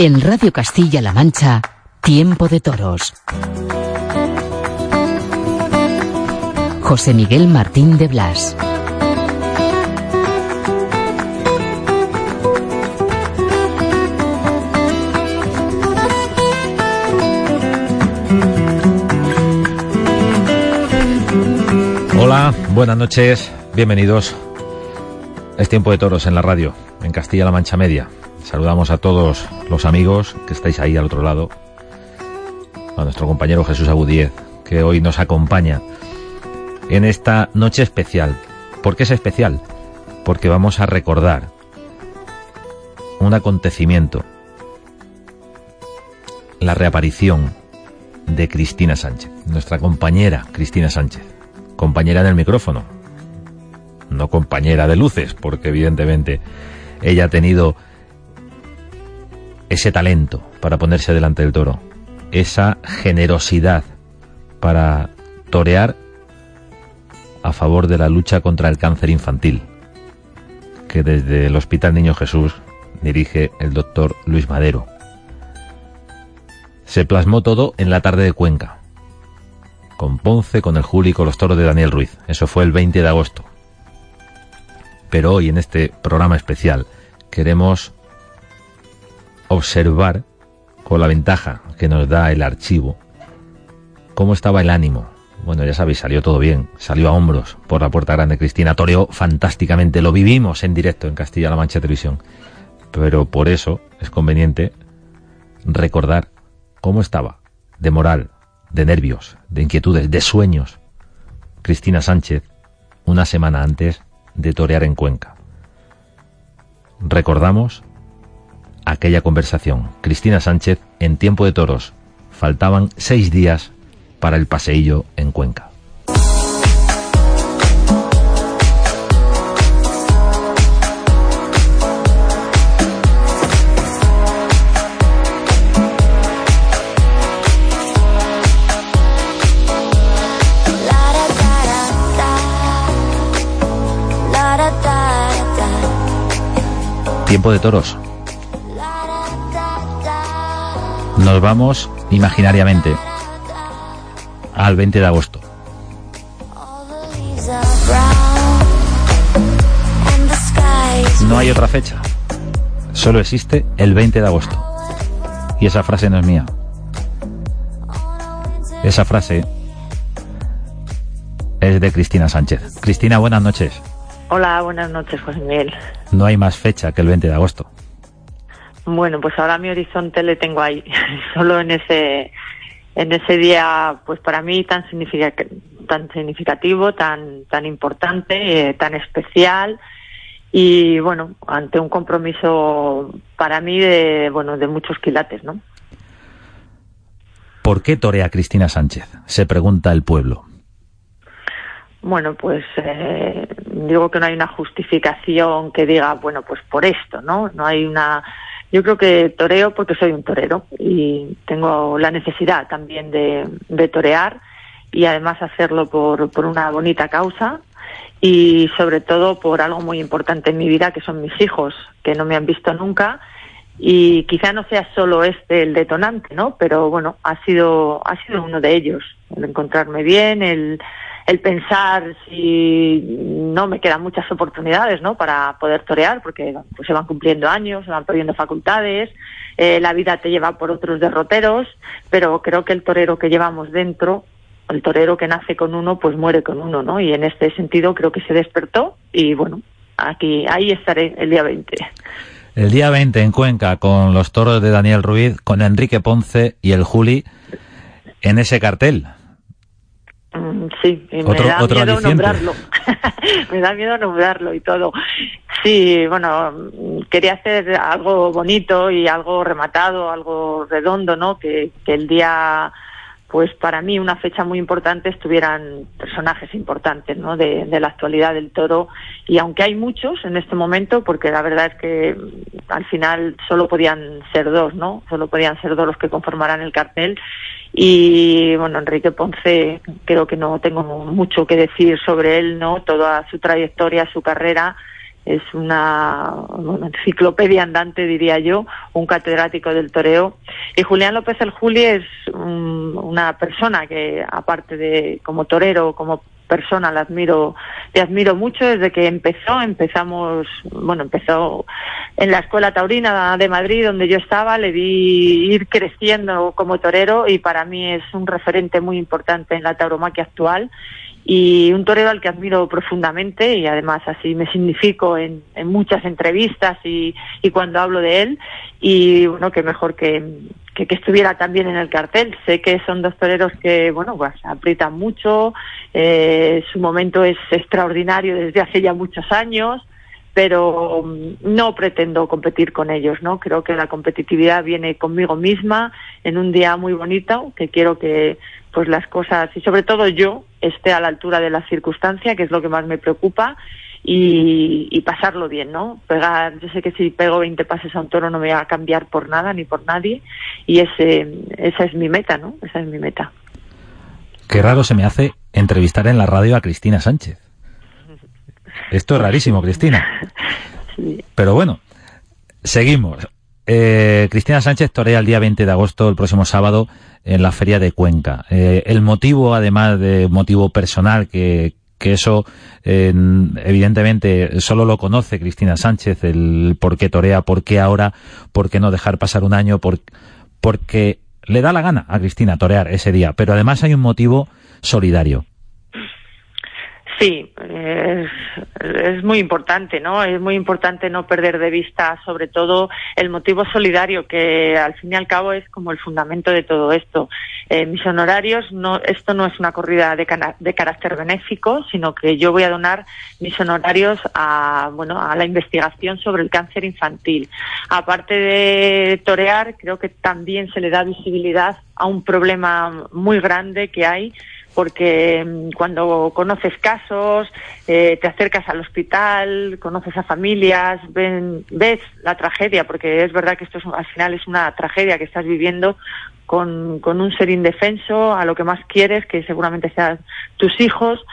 En Radio Castilla-La Mancha, Tiempo de Toros. José Miguel Martín de Blas. Buenas noches, bienvenidos. Es tiempo de toros en la radio, en Castilla-La Mancha Media. Saludamos a todos los amigos que estáis ahí al otro lado. A nuestro compañero Jesús Agudíez, que hoy nos acompaña en esta noche especial. ¿Por qué es especial? Porque vamos a recordar un acontecimiento, la reaparición de Cristina Sánchez, nuestra compañera Cristina Sánchez, compañera en el micrófono, no compañera de luces, porque evidentemente ella ha tenido ese talento para ponerse delante del toro, esa generosidad para torear a favor de la lucha contra el cáncer infantil, que desde el Hospital Niño Jesús dirige el doctor Luis Madero. Se plasmó todo en la tarde de Cuenca, con Ponce, con el Juli y con los toros de Daniel Ruiz. Eso fue el 20 de agosto. Pero hoy en este programa especial queremos observar con la ventaja que nos da el archivo cómo estaba el ánimo. Bueno, ya sabéis, salió todo bien, salió a hombros por la puerta grande Cristina, toreó fantásticamente, lo vivimos en directo en Castilla-La Mancha Televisión. Pero por eso es conveniente recordar cómo estaba, de moral, de nervios, de inquietudes, de sueños, Cristina Sánchez una semana antes de torear en Cuenca. Recordamos aquella conversación. Cristina Sánchez en tiempo de toros. Faltaban seis días para el paseillo en Cuenca. Tiempo de toros. Nos vamos imaginariamente al 20 de agosto. No hay otra fecha. Solo existe el 20 de agosto. Y esa frase no es mía. Esa frase es de Cristina Sánchez. Cristina, buenas noches. Hola, buenas noches, José Miguel. No hay más fecha que el 20 de agosto. Bueno, pues ahora mi horizonte le tengo ahí, solo en ese en ese día, pues para mí tan tan significativo, tan tan importante, eh, tan especial y bueno, ante un compromiso para mí de bueno de muchos quilates, ¿no? ¿Por qué torea Cristina Sánchez? Se pregunta el pueblo. Bueno, pues eh, digo que no hay una justificación que diga, bueno, pues por esto, ¿no? No hay una yo creo que toreo porque soy un torero y tengo la necesidad también de, de torear y además hacerlo por, por una bonita causa y sobre todo por algo muy importante en mi vida que son mis hijos que no me han visto nunca y quizá no sea solo este el detonante, ¿no? Pero bueno, ha sido ha sido uno de ellos, el encontrarme bien, el el pensar si no me quedan muchas oportunidades ¿no? para poder torear, porque pues, se van cumpliendo años, se van perdiendo facultades, eh, la vida te lleva por otros derroteros, pero creo que el torero que llevamos dentro, el torero que nace con uno, pues muere con uno, ¿no? Y en este sentido creo que se despertó y bueno, aquí ahí estaré el día 20. El día 20 en Cuenca con los toros de Daniel Ruiz, con Enrique Ponce y el Juli en ese cartel. Mm, sí, me da miedo nombrarlo. me da miedo nombrarlo y todo. Sí, bueno, quería hacer algo bonito y algo rematado, algo redondo, ¿no? Que, que el día pues para mí una fecha muy importante estuvieran personajes importantes ¿no? de, la actualidad del toro. Y aunque hay muchos en este momento porque la verdad es que al final solo podían ser dos no solo podían ser dos los que conformaran el cartel. Y bueno Enrique Ponce creo que no tengo mucho que decir sobre él no toda su trayectoria su carrera es una, enciclopedia andante, diría yo, un catedrático del toreo. Y Julián López el Juli es una persona que, aparte de como torero, como persona, le admiro, le admiro mucho desde que empezó. Empezamos, bueno, empezó en la Escuela Taurina de Madrid, donde yo estaba, le vi ir creciendo como torero y para mí es un referente muy importante en la tauromaquia actual y un torero al que admiro profundamente y además así me significo en, muchas entrevistas y, cuando hablo de él y bueno que mejor que, que, estuviera también en el cartel sé que son dos toreros que bueno pues aprietan mucho eh, su momento es extraordinario desde hace ya muchos años pero no pretendo competir con ellos, ¿no? Creo que la competitividad viene conmigo misma en un día muy bonito, que quiero que pues las cosas y sobre todo yo esté a la altura de la circunstancia, que es lo que más me preocupa, y, pasarlo bien, ¿no? Pegar, yo sé que si pego 20 pases a un toro no me va a cambiar por nada ni por nadie, y ese, esa es mi meta, ¿no? Esa es mi meta. Qué raro se me hace entrevistar en la radio a Cristina Sánchez. Esto es rarísimo, Cristina. Pero bueno, seguimos. Eh, Cristina Sánchez torea el día 20 de agosto, el próximo sábado, en la feria de Cuenca. Eh, el motivo, además de motivo personal, que, que eso evidentemente solo lo conoce Cristina Sánchez, el por qué torea, por qué ahora, por qué no dejar pasar un año, por, porque le da la gana a Cristina torear ese día. Pero además hay un motivo solidario. Sí, es, muy importante, ¿no? Es muy importante no perder de vista, sobre todo, el motivo solidario, que al fin y al cabo es como el fundamento de todo esto. Eh, mis honorarios, no, esto no es una corrida de, de, carácter benéfico, sino que yo voy a donar mis honorarios a, bueno, a la investigación sobre el cáncer infantil. Aparte de torear, creo que también se le da visibilidad a un problema muy grande que hay porque mm, cuando conoces casos, eh, te acercas al hospital, conoces a familias, ves la tragedia, porque es verdad que esto al final es una tragedia que estás viviendo con, con un ser indefenso, a lo que más quieres, que seguramente sean tus hijos,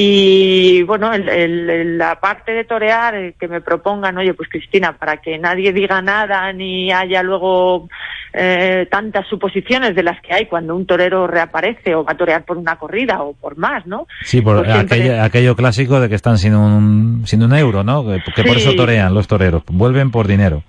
y bueno, la parte de torear, que me propongan, oye, pues Cristina, para que nadie diga nada ni haya luego eh, tantas suposiciones de las que hay cuando un torero reaparece o va a torear por una corrida o por más, ¿no? Sí, por pues aquello, clásico de que están sin un, sin un euro, ¿no? Que, por eso torean los toreros, vuelven por dinero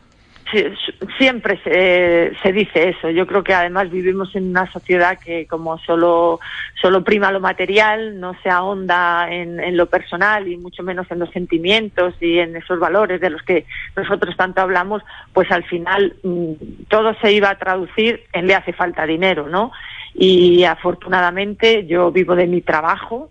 siempre se, se, dice eso. Yo creo que además vivimos en una sociedad que como solo, solo prima lo material, no se ahonda en, en, lo personal y mucho menos en los sentimientos y en esos valores de los que nosotros tanto hablamos, pues al final mm, todo se iba a traducir en le hace falta dinero, ¿no? Y afortunadamente yo vivo de mi trabajo,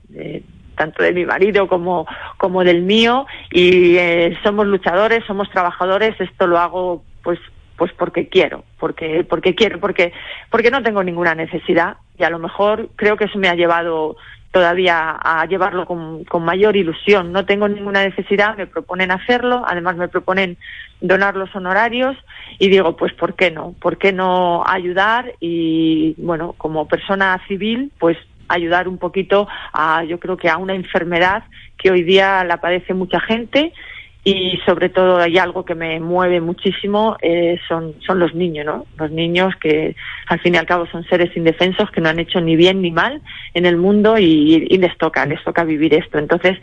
tanto de mi marido como, como del mío, y eh, somos luchadores, somos trabajadores, esto lo hago pues pues porque quiero, porque porque quiero, porque porque no tengo ninguna necesidad y a lo mejor creo que eso me ha llevado todavía a llevarlo con, con, mayor ilusión. No tengo ninguna necesidad, me proponen hacerlo, además me proponen donar los honorarios y digo, pues ¿por qué no? ¿Por qué no ayudar? Y bueno, como persona civil, pues ayudar un poquito a, yo creo que a una enfermedad que hoy día la padece mucha gente y sobre todo hay algo que me mueve muchísimo eh, son son los niños no los niños que al fin y al cabo son seres indefensos que no han hecho ni bien ni mal en el mundo y, les toca les toca vivir esto. Entonces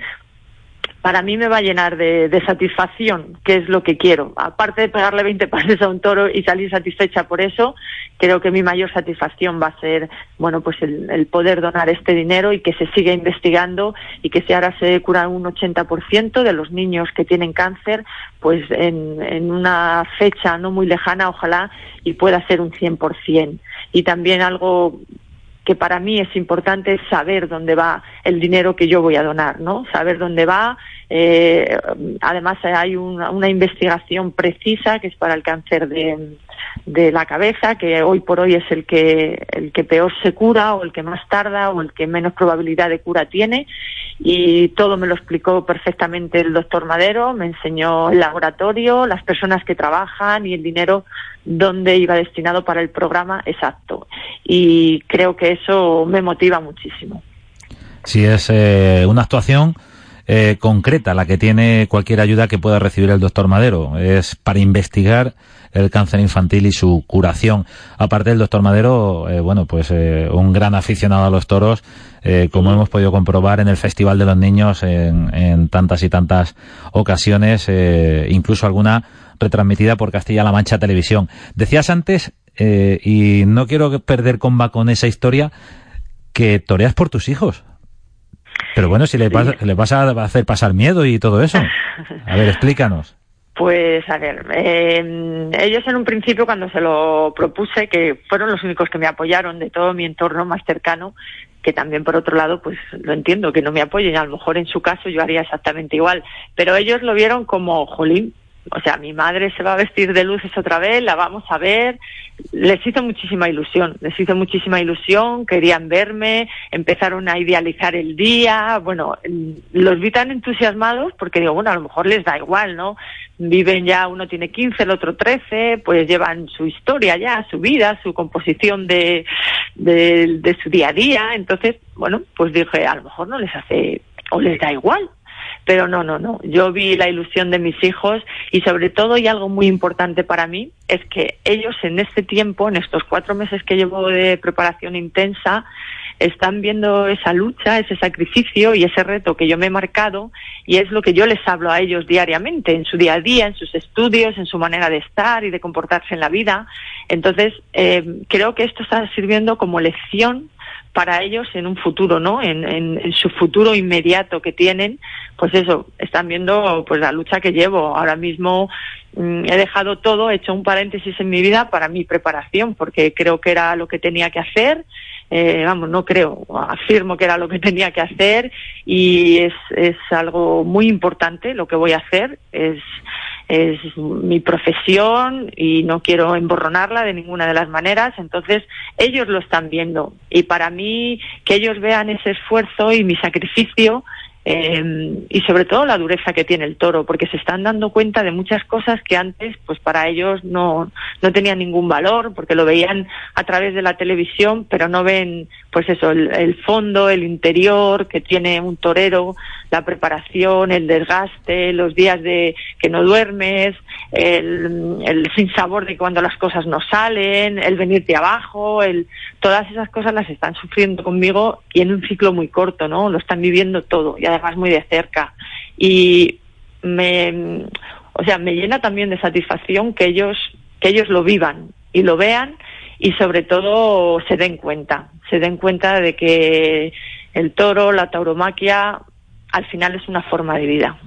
para mí me va a llenar de, satisfacción, que es lo que quiero. Aparte de pegarle 20 pases a un toro y salir satisfecha por eso, creo que mi mayor satisfacción va a ser, bueno, pues el, poder donar este dinero y que se siga investigando y que si ahora se cura un 80% de los niños que tienen cáncer, pues en, una fecha no muy lejana, ojalá, y pueda ser un 100%. Y también algo que para mí es importante saber dónde va el dinero que yo voy a donar, ¿no? Saber dónde va. Eh, además hay una, una, investigación precisa que es para el cáncer de, la cabeza, que hoy por hoy es el que el que peor se cura o el que más tarda o el que menos probabilidad de cura tiene. Y todo me lo explicó perfectamente el doctor Madero, me enseñó el laboratorio, las personas que trabajan y el dinero dónde iba destinado para el programa exacto. Y creo que eso me motiva muchísimo. Si es eh, una actuación eh, concreta la que tiene cualquier ayuda que pueda recibir el doctor Madero. Es para investigar el cáncer infantil y su curación. Aparte del doctor Madero, eh, bueno, pues un gran aficionado a los toros, como hemos podido comprobar en el Festival de los Niños en, en tantas y tantas ocasiones, incluso alguna retransmitida por Castilla-La Mancha Televisión. Decías antes, eh, y no quiero perder comba con esa historia, que toreas por tus hijos. Pero bueno, si le, le vas a hacer pasar miedo y todo eso. A ver, explícanos. Pues a ver, eh, ellos en un principio cuando se lo propuse, que fueron los únicos que me apoyaron de todo mi entorno más cercano, que también por otro lado pues lo entiendo que no me apoyen, a lo mejor en su caso yo haría exactamente igual, pero ellos lo vieron como, jolín, o sea, mi madre se va a vestir de luces otra vez, la vamos a ver. Les hizo muchísima ilusión, les hizo muchísima ilusión, querían verme, empezaron a idealizar el día. Bueno, los vi tan entusiasmados porque digo, bueno, a lo mejor les da igual, ¿no? Viven ya, uno tiene 15, el otro 13, pues llevan su historia ya, su vida, su composición de, de, su día a día. Entonces, bueno, pues dije, a lo mejor no les hace o les da igual, pero no, no, no. Yo vi la ilusión de mis hijos y sobre todo, y algo muy importante para mí, es que ellos en este tiempo, en estos cuatro meses que llevo de preparación intensa, están viendo esa lucha, ese sacrificio y ese reto que yo me he marcado y es lo que yo les hablo a ellos diariamente, en su día a día, en sus estudios, en su manera de estar y de comportarse en la vida. Entonces, eh, creo que esto está sirviendo como lección para ellos en un futuro, ¿no? En, su futuro inmediato que tienen, pues eso, están viendo pues la lucha que llevo. Ahora mismo mm, he dejado todo, he hecho un paréntesis en mi vida para mi preparación, porque creo que era lo que tenía que hacer. Eh, vamos, no creo, afirmo que era lo que tenía que hacer y es, es algo muy importante lo que voy a hacer. Es es mi profesión y no quiero emborronarla de ninguna de las maneras, entonces ellos lo están viendo. Y para mí que ellos vean ese esfuerzo y mi sacrificio eh, y sobre todo la dureza que tiene el toro, porque se están dando cuenta de muchas cosas que antes, pues para ellos no, no tenían ningún valor, porque lo veían a través de la televisión, pero no ven, pues eso, el, el fondo, el interior que tiene un torero, la preparación, el desgaste, los días de que no duermes, el, el sinsabor de cuando las cosas no salen, el venirte abajo, el, todas esas cosas las están sufriendo conmigo y en un ciclo muy corto, ¿no? Lo están viviendo todo y además muy de cerca. Y me, o sea, me llena también de satisfacción que ellos, que ellos lo vivan y lo vean y sobre todo se den cuenta, se den cuenta de que el toro, la tauromaquia, al final es una forma de vida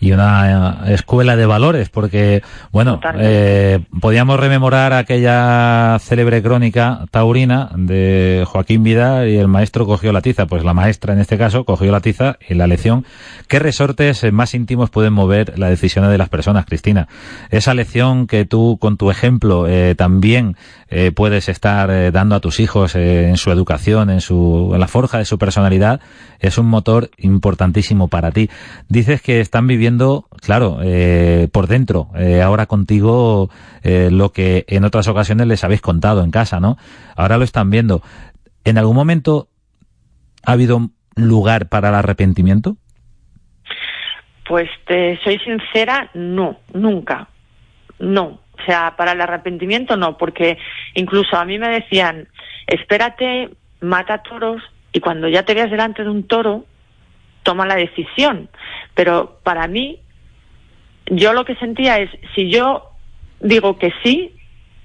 y una eh, escuela de valores, porque, bueno, eh, podíamos rememorar aquella célebre crónica taurina de Joaquín Vidal y el maestro cogió la tiza, pues la maestra en este caso cogió la tiza y la lección. ¿Qué resortes más íntimos pueden mover la decisión de las personas, Cristina? Esa lección que tú con tu ejemplo eh, también eh, puedes estar eh, dando a tus hijos eh, en su educación, en, su, en la forja de su personalidad, es un motor importantísimo para ti. Dices que están viviendo claro, por dentro, ahora contigo lo que en otras ocasiones les habéis contado en casa, ¿no? Ahora lo están viendo. ¿En algún momento ha habido lugar para el arrepentimiento? Pues te soy sincera, no, nunca. No. O sea, para el arrepentimiento no, porque incluso a mí me decían, espérate, mata toros y cuando ya te veas delante de un toro, toma la decisión. Pero para mí, yo lo que sentía es, si yo digo que sí,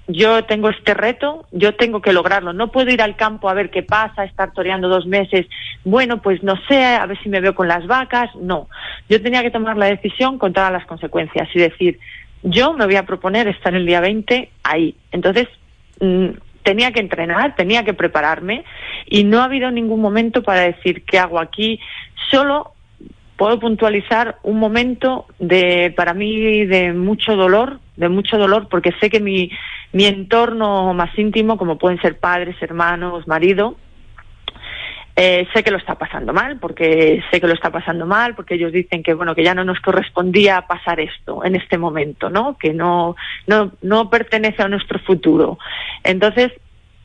yo tengo este reto, yo tengo que lograrlo. No puedo ir al campo a ver qué pasa, estar toreando dos meses. Bueno, pues no sé, a ver si me veo con las vacas. No. Yo tenía que tomar la decisión con todas las consecuencias y decir, yo me voy a proponer estar el día 20 ahí. Entonces, mm, tenía que entrenar, tenía que prepararme y no ha habido ningún momento para decir qué hago aquí. Solo puedo puntualizar un momento de, para mí, de mucho dolor, de mucho dolor, porque sé que mi, mi entorno más íntimo, como pueden ser padres, hermanos, marido, eh, sé que lo está pasando mal, porque sé que lo está pasando mal, porque ellos dicen que bueno que ya no nos correspondía pasar esto en este momento, ¿no? Que no no no pertenece a nuestro futuro. Entonces,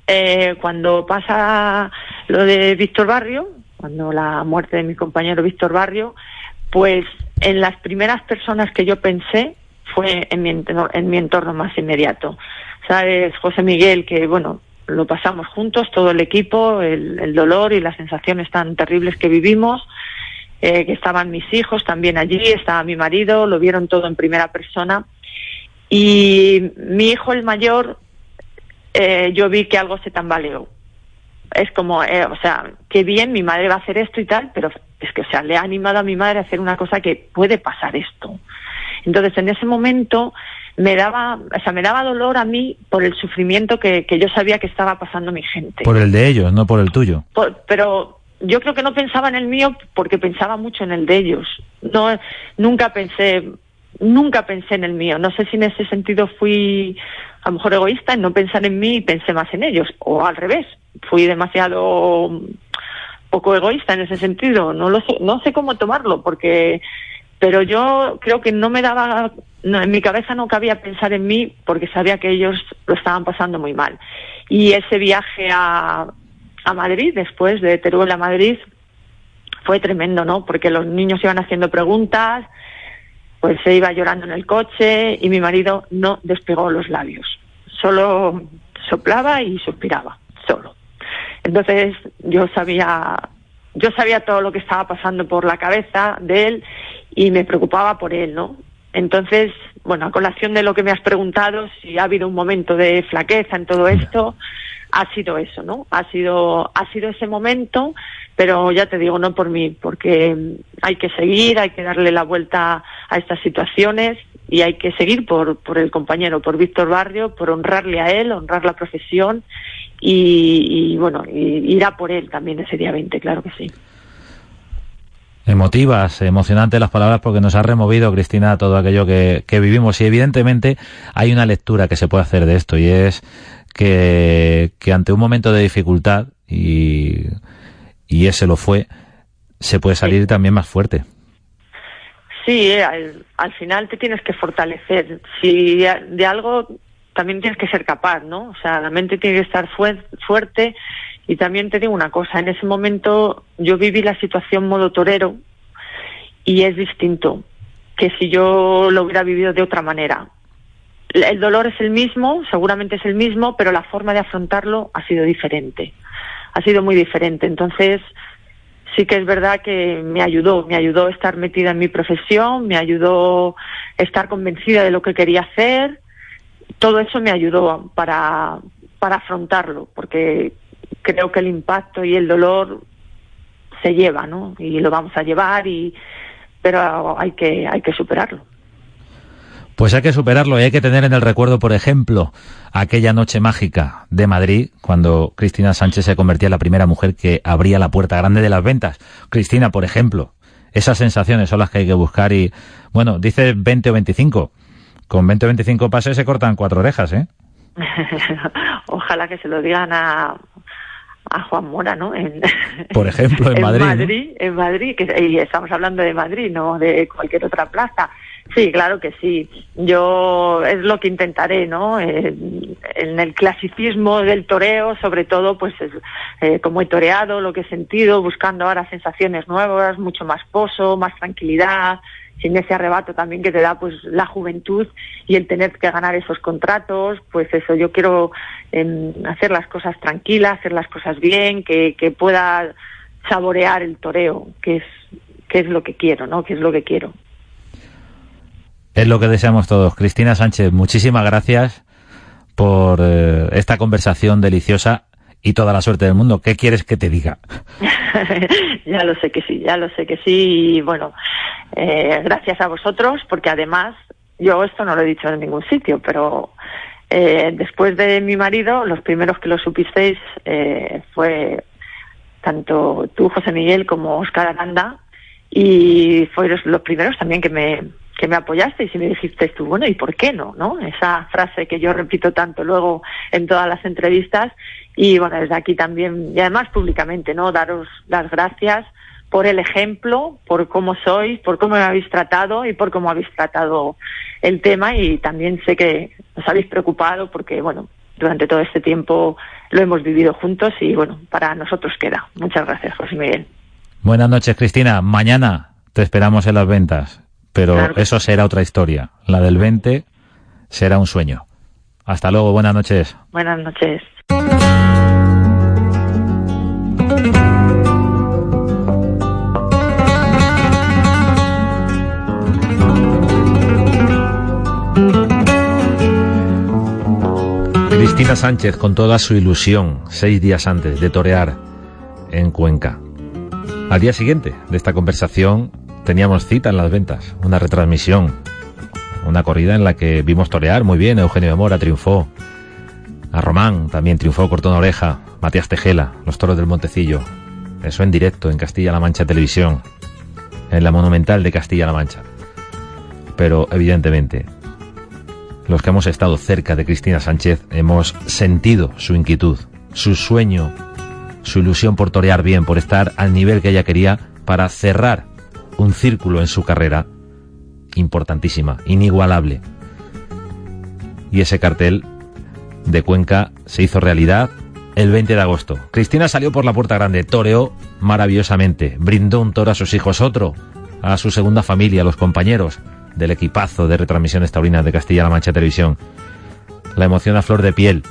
eh, cuando pasa lo de Víctor Barrio, cuando la muerte de mi compañero Víctor Barrio, pues en las primeras personas que yo pensé fue en mi, en mi entorno más inmediato. Sabes, José Miguel, que bueno, lo pasamos juntos, todo el equipo, el, dolor y las sensaciones tan terribles que vivimos, eh, que estaban mis hijos también allí, estaba mi marido, lo vieron todo en primera persona. Y mi hijo, el mayor, eh, yo vi que algo se tambaleó. Es como, eh, o sea, qué bien, mi madre va a hacer esto y tal, pero es que, o sea, le ha animado a mi madre a hacer una cosa que puede pasar esto. Entonces, en ese momento, me daba, o sea, me daba dolor a mí por el sufrimiento que, que yo sabía que estaba pasando mi gente. Por el de ellos, no por el tuyo. pero yo creo que no pensaba en el mío porque pensaba mucho en el de ellos. No, nunca pensé, nunca pensé en el mío. No sé si en ese sentido fui a lo mejor egoísta en no pensar en mí y pensé más en ellos. O al revés, fui demasiado poco egoísta en ese sentido. No lo sé, no sé cómo tomarlo porque pero yo creo que no me daba, en mi cabeza no cabía pensar en mí porque sabía que ellos lo estaban pasando muy mal. Y ese viaje a, a Madrid, después de Teruel a Madrid, fue tremendo, ¿no? Porque los niños iban haciendo preguntas, pues se iba llorando en el coche y mi marido no despegó los labios, solo soplaba y suspiraba, solo. Entonces yo sabía, yo sabía todo lo que estaba pasando por la cabeza de él y me preocupaba por él, ¿no? Entonces, bueno, a colación de lo que me has preguntado, si ha habido un momento de flaqueza en todo esto, ha sido eso, ¿no? Ha sido, ha sido ese momento, pero ya te digo, no por mí, porque hay que seguir, hay que darle la vuelta a estas situaciones y hay que seguir por, por el compañero, por Víctor Barrio, por honrarle a él, honrar la profesión y, y bueno, y ir a por él también ese día 20, claro que sí. Emotivas, emocionantes las palabras porque nos ha removido, Cristina, todo aquello que, vivimos. Y evidentemente hay una lectura que se puede hacer de esto y es que, ante un momento de dificultad, y, y ese lo fue, se puede salir también más fuerte. Sí, eh, al, al, final te tienes que fortalecer. Si de algo también tienes que ser capaz, ¿no? O sea, la mente tiene que estar fuerte y también te digo una cosa, en ese momento yo viví la situación modo torero y es distinto que si yo lo hubiera vivido de otra manera. El dolor es el mismo, seguramente es el mismo, pero la forma de afrontarlo ha sido diferente. Ha sido muy diferente. Entonces, sí que es verdad que me ayudó, me ayudó estar metida en mi profesión, me ayudó estar convencida de lo que quería hacer. Todo eso me ayudó para, para afrontarlo, porque creo que el impacto y el dolor se lleva, ¿no? Y lo vamos a llevar y pero hay que hay que superarlo. Pues hay que superarlo y hay que tener en el recuerdo, por ejemplo, aquella noche mágica de Madrid, cuando Cristina Sánchez se convertía en la primera mujer que abría la puerta grande de las ventas. Cristina, por ejemplo, esas sensaciones son las que hay que buscar y, bueno, dice 20 o 25. Con 20 o 25 pases se cortan cuatro orejas, ¿eh? Ojalá que se lo digan a, a Juan Mora, ¿no? En, Por ejemplo, en, Madrid. En Madrid, que, y estamos hablando de Madrid, no de cualquier otra plaza. Sí, claro que sí. Yo es lo que intentaré, ¿no? en el clasicismo del toreo, sobre todo, pues eh, como he toreado, lo que he sentido, buscando ahora sensaciones nuevas, mucho más pozo, más tranquilidad, sin ese arrebato también que te da pues la juventud y el tener que ganar esos contratos, pues eso, yo quiero em, hacer las cosas tranquilas, hacer las cosas bien, que, que pueda saborear el toreo, que es qué es lo que quiero, ¿no? ¿Qué es lo que quiero? Es lo que deseamos todos. Cristina Sánchez, muchísimas gracias por eh, esta conversación deliciosa y toda la suerte del mundo. ¿Qué quieres que te diga? ya lo sé que sí, ya lo sé que sí. Y bueno, eh, gracias a vosotros, porque además, yo esto no lo he dicho en ningún sitio, pero eh, después de mi marido, los primeros que lo supisteis eh, fue tanto tú, José Miguel, como Oscar Aranda, y fueron los primeros también que me, que me apoyasteis y me dijisteis tú, bueno, ¿y por qué no? ¿no? Esa frase que yo repito tanto luego en todas las entrevistas y bueno, desde aquí también, y además públicamente, ¿no? Daros las gracias por el ejemplo, por cómo sois, por cómo me habéis tratado y por cómo habéis tratado el tema y también sé que os habéis preocupado porque, bueno, durante todo este tiempo lo hemos vivido juntos y, bueno, para nosotros queda. Muchas gracias, José Miguel. Buenas noches, Cristina. Mañana te esperamos en las ventas, pero eso será otra historia. La del 20 será un sueño. Hasta luego, buenas noches. Buenas noches. Cristina Sánchez con toda su ilusión, seis días antes de torear en Cuenca. Al día siguiente de esta conversación teníamos cita en las ventas, una retransmisión, una corrida en la que vimos torear muy bien, Eugenio de Mora triunfó, a Román también triunfó, cortó una oreja, Matías Tejela, los toros del Montecillo, eso en directo en Castilla-La Mancha Televisión, en la Monumental de Castilla-La Mancha. Pero evidentemente los que hemos estado cerca de Cristina Sánchez hemos sentido su inquietud, su sueño, su ilusión por torear bien, por estar al nivel que ella quería para cerrar un círculo en su carrera importantísima, inigualable. Y ese cartel de Cuenca se hizo realidad el 20 de agosto. Cristina salió por la puerta grande, toreó maravillosamente, brindó un toro a sus hijos, otro a su segunda familia, a los compañeros, del equipazo de retransmisiones taurinas de Castilla-La Mancha Televisión. La emoción a flor de piel.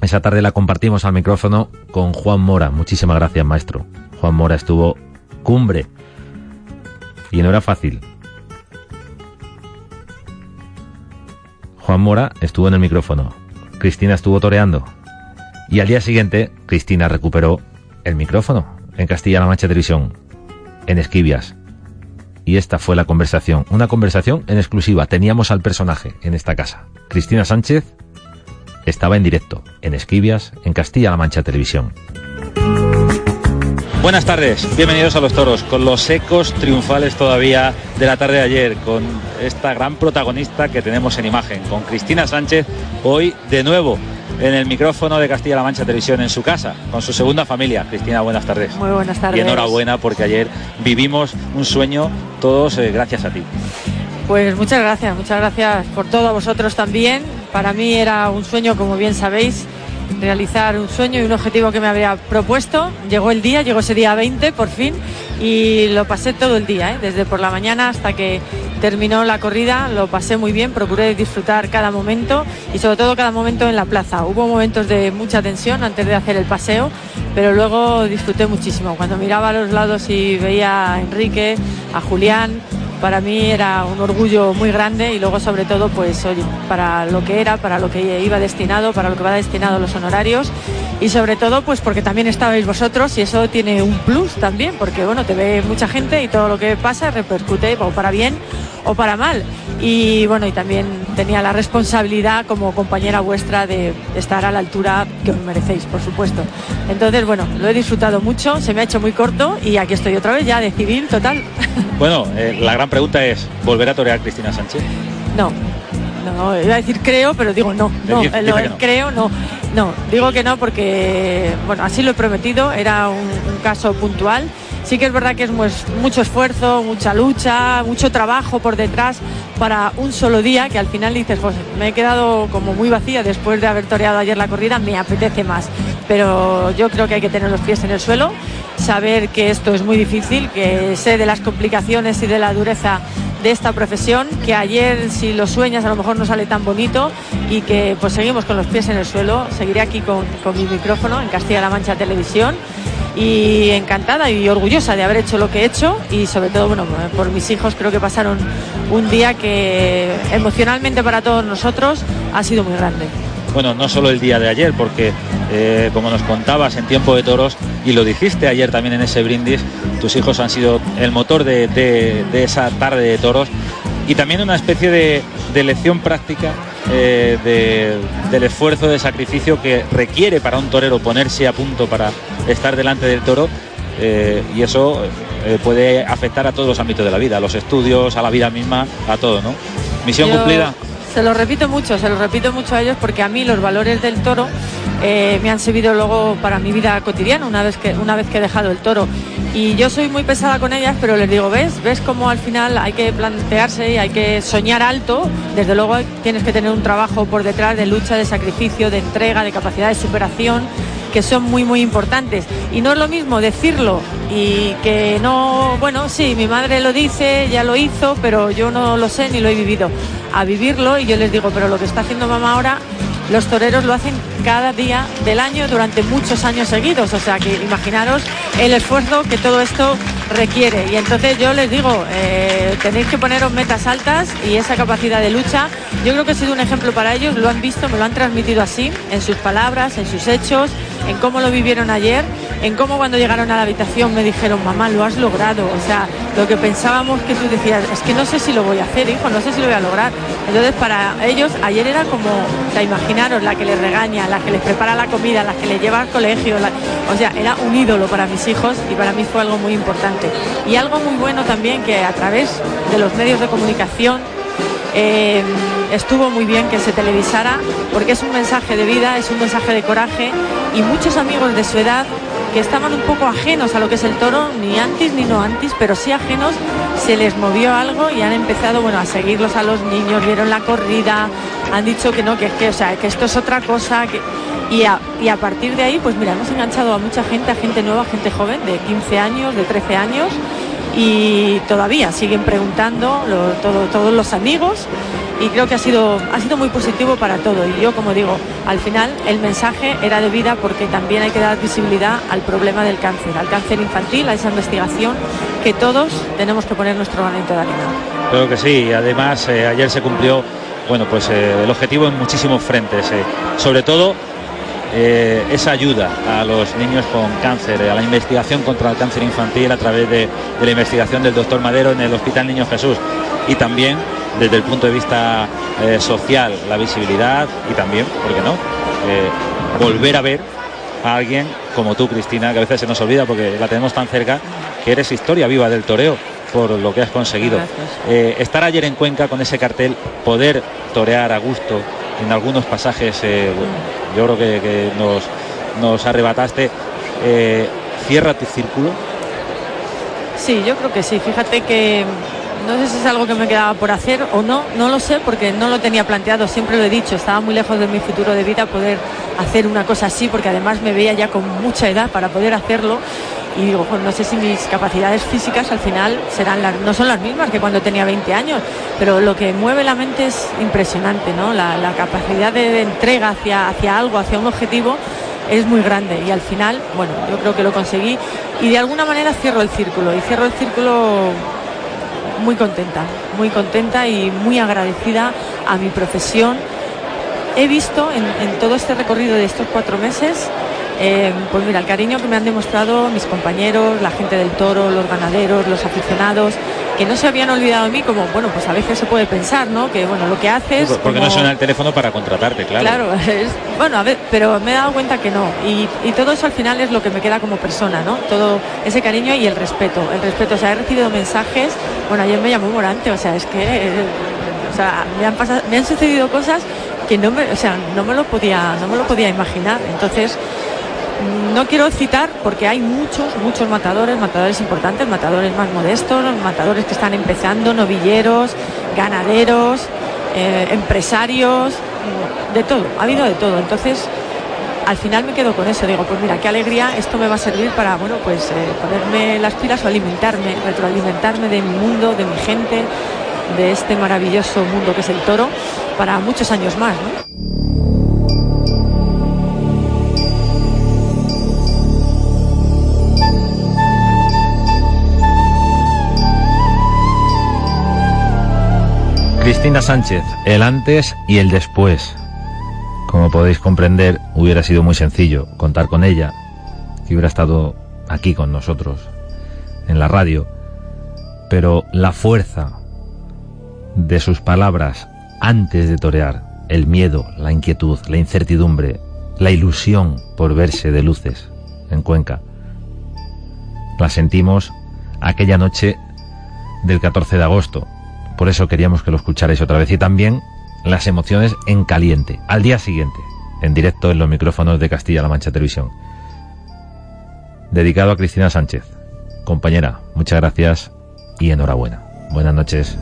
Esa tarde la compartimos al micrófono con Juan Mora. Muchísimas gracias, maestro. Juan Mora estuvo cumbre. Y no era fácil. Juan Mora estuvo en el micrófono. Cristina estuvo toreando. Y al día siguiente, Cristina recuperó el micrófono en Castilla-La Mancha Televisión, en Esquivias y esta fue la conversación. Una conversación en exclusiva. Teníamos al personaje en esta casa. Cristina Sánchez estaba en directo, en Esquivias, en Castilla-La Mancha Televisión. Buenas tardes, bienvenidos a Los Toros, con los ecos triunfales todavía de la tarde de ayer, con esta gran protagonista que tenemos en imagen, con Cristina Sánchez, hoy de nuevo en el micrófono de Castilla-La Mancha Televisión en su casa, con su segunda familia. Cristina, buenas tardes. Muy buenas tardes. Y enhorabuena porque ayer vivimos un sueño todos eh, gracias a ti. Pues muchas gracias, muchas gracias por todo a vosotros también. Para mí era un sueño, como bien sabéis, realizar un sueño y un objetivo que me había propuesto. Llegó el día, llegó ese día 20 por fin y lo pasé todo el día, ¿eh? desde por la mañana hasta que terminó la corrida, lo pasé muy bien, procuré disfrutar cada momento y sobre todo cada momento en la plaza. Hubo momentos de mucha tensión antes de hacer el paseo, pero luego disfruté muchísimo. Cuando miraba a los lados y veía a Enrique, a Julián, para mí era un orgullo muy grande y luego sobre todo pues oye, para lo que era, para lo que iba destinado, para lo que va destinado los honorarios y sobre todo pues porque también estabais vosotros y eso tiene un plus también porque bueno, te ve mucha gente y todo lo que pasa repercute o para bien o para mal y bueno, y también tenía la responsabilidad como compañera vuestra de estar a la altura que os merecéis, por supuesto. Entonces, bueno, lo he disfrutado mucho, se me ha hecho muy corto y aquí estoy otra vez ya de civil total. Bueno, eh, la gran pregunta es, ¿volver a torear Cristina Sánchez? No, no, iba a decir creo, pero digo no, no, creo no, no, digo que no porque, bueno, así lo he prometido, era un caso puntual sí que es verdad que es mucho esfuerzo, mucha lucha, mucho trabajo por detrás para un solo día que al final dices, pues me he quedado como muy vacía después de haber toreado ayer la corrida, me apetece más. Pero yo creo que hay que tener los pies en el suelo, saber que esto es muy difícil, que sé de las complicaciones y de la dureza de esta profesión, que ayer si lo sueñas a lo mejor no sale tan bonito y que pues seguimos con los pies en el suelo, seguiré aquí con, con mi micrófono en Castilla-La Mancha Televisión y encantada y orgullosa de haber hecho lo que he hecho y sobre todo, bueno, por mis hijos. Creo que pasaron un día que emocionalmente para todos nosotros ha sido muy grande bueno, no solo el día de ayer, porque eh, como nos contabas en tiempo de toros, y lo dijiste ayer también en ese brindis, tus hijos han sido el motor de, esa tarde de toros y también una especie de, lección práctica eh, del esfuerzo de sacrificio que requiere para un torero ponerse a punto para estar delante del toro eh, y eso puede afectar a todos los ámbitos de la vida, a los estudios, a la vida misma, a todo, ¿no? Misión cumplida. Se lo repito mucho, se lo repito mucho a ellos porque a mí los valores del toro eh, me han servido luego para mi vida cotidiana una vez, que, una vez que he dejado el toro. Y yo soy muy pesada con ellas, pero les digo, ¿ves? ¿Ves cómo al final hay que plantearse y hay que soñar alto? Desde luego tienes que tener un trabajo por detrás de lucha, de sacrificio, de entrega, de capacidad de superación que son muy muy importantes y no es lo mismo decirlo y que no bueno sí mi madre lo dice ya lo hizo pero yo no lo sé ni lo he vivido a vivirlo y yo les digo, pero lo que está haciendo mamá ahora, los toreros lo hacen cada día del año durante muchos años seguidos. O sea que imaginaros el esfuerzo que todo esto requiere. Y entonces yo les digo, eh, tenéis que poneros metas altas y esa capacidad de lucha. Yo creo que ha sido un ejemplo para ellos, lo han visto, me lo han transmitido así, en sus palabras, en sus hechos, en cómo lo vivieron ayer, en cómo cuando llegaron a la habitación me dijeron, mamá, lo has logrado. O sea, lo que pensábamos que tú decías, es que no sé si lo voy a hacer, hijo, no sé si lo voy a lograr. Entonces, para ellos, ayer era como, sea, imaginaros, la que les regaña, la que les prepara la comida, la que les lleva al colegio, o sea, era un ídolo para mis hijos y para mí fue algo muy importante. Y algo muy bueno también que a través de los medios de comunicación eh, estuvo muy bien que se televisara porque es un mensaje de vida, es un mensaje de coraje y muchos amigos de su edad que estaban un poco ajenos a lo que es el toro, ni antes ni no antes, pero sí ajenos, se les movió algo y han empezado bueno, a seguirlos a los niños, vieron la corrida, han dicho que no, que, que, o sea, que esto es otra cosa. Y, a, partir de ahí, pues mira, hemos enganchado a mucha gente, a gente nueva, gente joven, de 15 años, de 13 años, y todavía siguen preguntando todos los amigos y creo que ha sido, ha sido muy positivo para todo. Y yo, como digo, al final el mensaje era de vida porque también hay que dar visibilidad al problema del cáncer, al cáncer infantil, a esa investigación que todos tenemos que poner nuestro granito de arena. Creo que sí, además eh, ayer se cumplió bueno, pues, eh, el objetivo en muchísimos frentes, eh, sobre todo esa ayuda a los niños con cáncer, a la investigación contra el cáncer infantil a través de, de, la investigación del doctor Madero en el Hospital Niño Jesús y también desde el punto de vista eh, social la visibilidad y también, ¿por qué no? Eh, volver a ver a alguien como tú, Cristina, que a veces se nos olvida porque la tenemos tan cerca, que eres historia viva del toreo por lo que has conseguido. Eh, estar ayer en Cuenca con ese cartel, poder torear a gusto en algunos pasajes, yo creo que, nos, nos, arrebataste. ¿Cierra tu círculo? Sí, yo creo que sí. Fíjate que no sé si es algo que me quedaba por hacer o no, no lo sé porque no lo tenía planteado, siempre lo he dicho, estaba muy lejos de mi futuro de vida poder hacer una cosa así porque además me veía ya con mucha edad para poder hacerlo y digo, pues no sé si mis capacidades físicas al final serán las, no son las mismas que cuando tenía 20 años, pero lo que mueve la mente es impresionante, ¿no? La, capacidad de, entrega hacia, hacia algo, hacia un objetivo es muy grande y al final, bueno, yo creo que lo conseguí y de alguna manera cierro el círculo y cierro el círculo muy contenta, muy contenta y muy agradecida a mi profesión. He visto en, todo este recorrido de estos cuatro meses, eh, pues mira, el cariño que me han demostrado mis compañeros, la gente del toro, los ganaderos, los aficionados, que no se habían olvidado de mí, como bueno, pues a veces se puede pensar, ¿no? Que bueno, lo que haces. porque no suena el teléfono para contratarte, claro. Claro, bueno, a ver, pero me he dado cuenta que no. Y, y, todo eso al final es lo que me queda como persona, ¿no? Todo ese cariño y el respeto. El respeto, o sea, he recibido mensajes, bueno, ayer me llamó Morante, o sea, es que. Eh, o sea, me han, pasado, me han sucedido cosas que no me, o sea, no me lo podía, no me lo podía imaginar. Entonces, no quiero citar porque hay muchos, muchos matadores, matadores importantes, matadores más modestos, matadores que están empezando, novilleros, ganaderos, eh, empresarios, de todo, ha habido de todo. Entonces, al final me quedo con eso, digo, pues mira, qué alegría, esto me va a servir para, bueno, pues eh, ponerme las pilas o alimentarme, retroalimentarme de mi mundo, de mi gente, de este maravilloso mundo que es el toro, para muchos años más. Cristina Sánchez, el antes y el después. Como podéis comprender, hubiera sido muy sencillo contar con ella, que hubiera estado aquí con nosotros, en la radio, pero la fuerza de sus palabras antes de torear, el miedo, la inquietud, la incertidumbre, la ilusión por verse de luces en Cuenca, la sentimos aquella noche del 14 de agosto. Por eso queríamos que lo escucharais otra vez. Y también las emociones en caliente, al día siguiente, en directo en los micrófonos de Castilla-La Mancha Televisión. Dedicado a Cristina Sánchez. Compañera, muchas gracias y enhorabuena. Buenas noches.